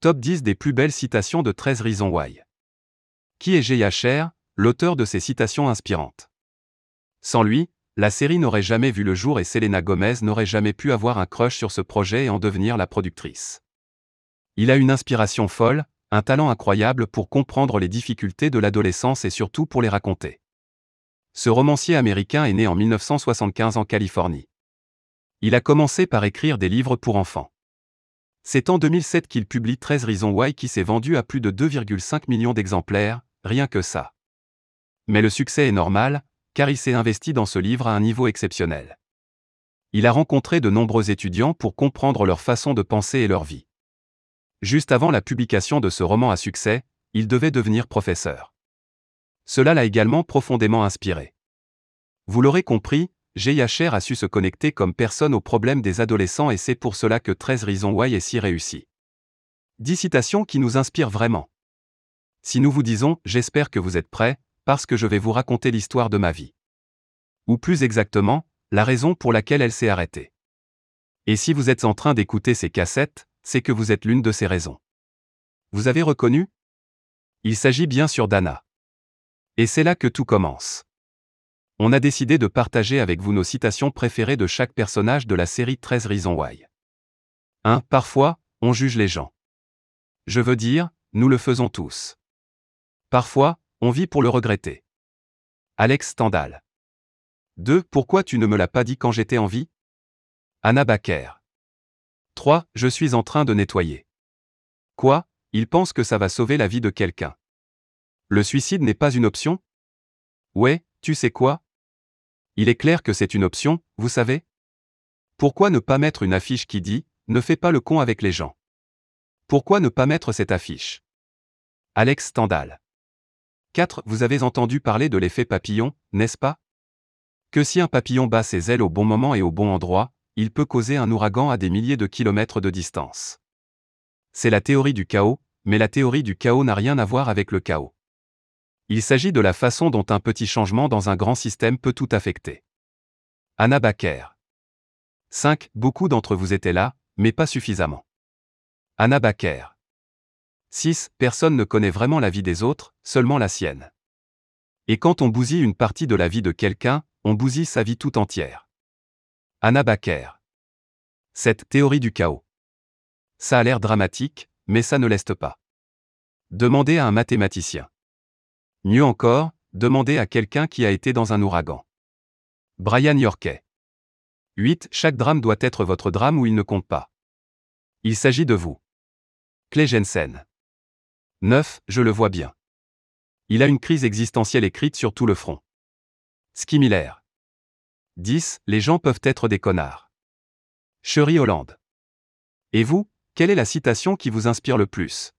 Top 10 des plus belles citations de 13 Reasons Why. Qui est Jay Asher, l'auteur de ces citations inspirantes? Sans lui, la série n'aurait jamais vu le jour et Selena Gomez n'aurait jamais pu avoir un crush sur ce projet et en devenir la productrice. Il a une inspiration folle, un talent incroyable pour comprendre les difficultés de l'adolescence et surtout pour les raconter. Ce romancier américain est né en 1975 en Californie. Il a commencé par écrire des livres pour enfants. C'est en 2007 qu'il publie 13 Reasons Why qui s'est vendu à plus de 2,5 millions d'exemplaires, rien que ça. Mais le succès est normal, car il s'est investi dans ce livre à un niveau exceptionnel. Il a rencontré de nombreux étudiants pour comprendre leur façon de penser et leur vie. Juste avant la publication de ce roman à succès, il devait devenir professeur. Cela l'a également profondément inspiré. Vous l'aurez compris, Yacher a su se connecter comme personne aux problèmes des adolescents et c'est pour cela que 13 Reasons Why est si réussi. 10 citations qui nous inspirent vraiment. Si nous vous disons J'espère que vous êtes prêts, parce que je vais vous raconter l'histoire de ma vie. Ou plus exactement, la raison pour laquelle elle s'est arrêtée. Et si vous êtes en train d'écouter ces cassettes, c'est que vous êtes l'une de ces raisons. Vous avez reconnu? Il s'agit bien sûr d'Anna. Et c'est là que tout commence. On a décidé de partager avec vous nos citations préférées de chaque personnage de la série 13 Reasons Why. 1. Parfois, on juge les gens. Je veux dire, nous le faisons tous. Parfois, on vit pour le regretter. Alex Stendhal. 2. Pourquoi tu ne me l'as pas dit quand j'étais en vie? Anna Baker. 3. Je suis en train de nettoyer. Quoi Il pense que ça va sauver la vie de quelqu'un. Le suicide n'est pas une option? Ouais, tu sais quoi Il est clair que c'est une option, vous savez? Pourquoi ne pas mettre une affiche qui dit Ne fais pas le con avec les gens Pourquoi ne pas mettre cette affiche? Alex Stendhal. 4. Vous avez entendu parler de l'effet papillon, n'est-ce pas? Que si un papillon bat ses ailes au bon moment et au bon endroit, il peut causer un ouragan à des milliers de kilomètres de distance. C'est la théorie du chaos, mais la théorie du chaos n'a rien à voir avec le chaos. Il s'agit de la façon dont un petit changement dans un grand système peut tout affecter. Anna Baker. 5. Beaucoup d'entre vous étaient là, mais pas suffisamment. Anna Baker. 6. Personne ne connaît vraiment la vie des autres, seulement la sienne. Et quand on bousille une partie de la vie de quelqu'un, on bousille sa vie tout entière. Anna Baker. Cette théorie du chaos. Ça a l'air dramatique, mais ça ne l'est pas. Demandez à un mathématicien. Mieux encore, demandez à quelqu'un qui a été dans un ouragan. Brian Yorkey. 8. Chaque drame doit être votre drame ou il ne compte pas. Il s'agit de vous. Clay Jensen. 9. Je le vois bien. Il a une crise existentielle écrite sur tout le front. Ski Miller. 10. Les gens peuvent être des connards. Cherie Hollande. Et vous, quelle est la citation qui vous inspire le plus?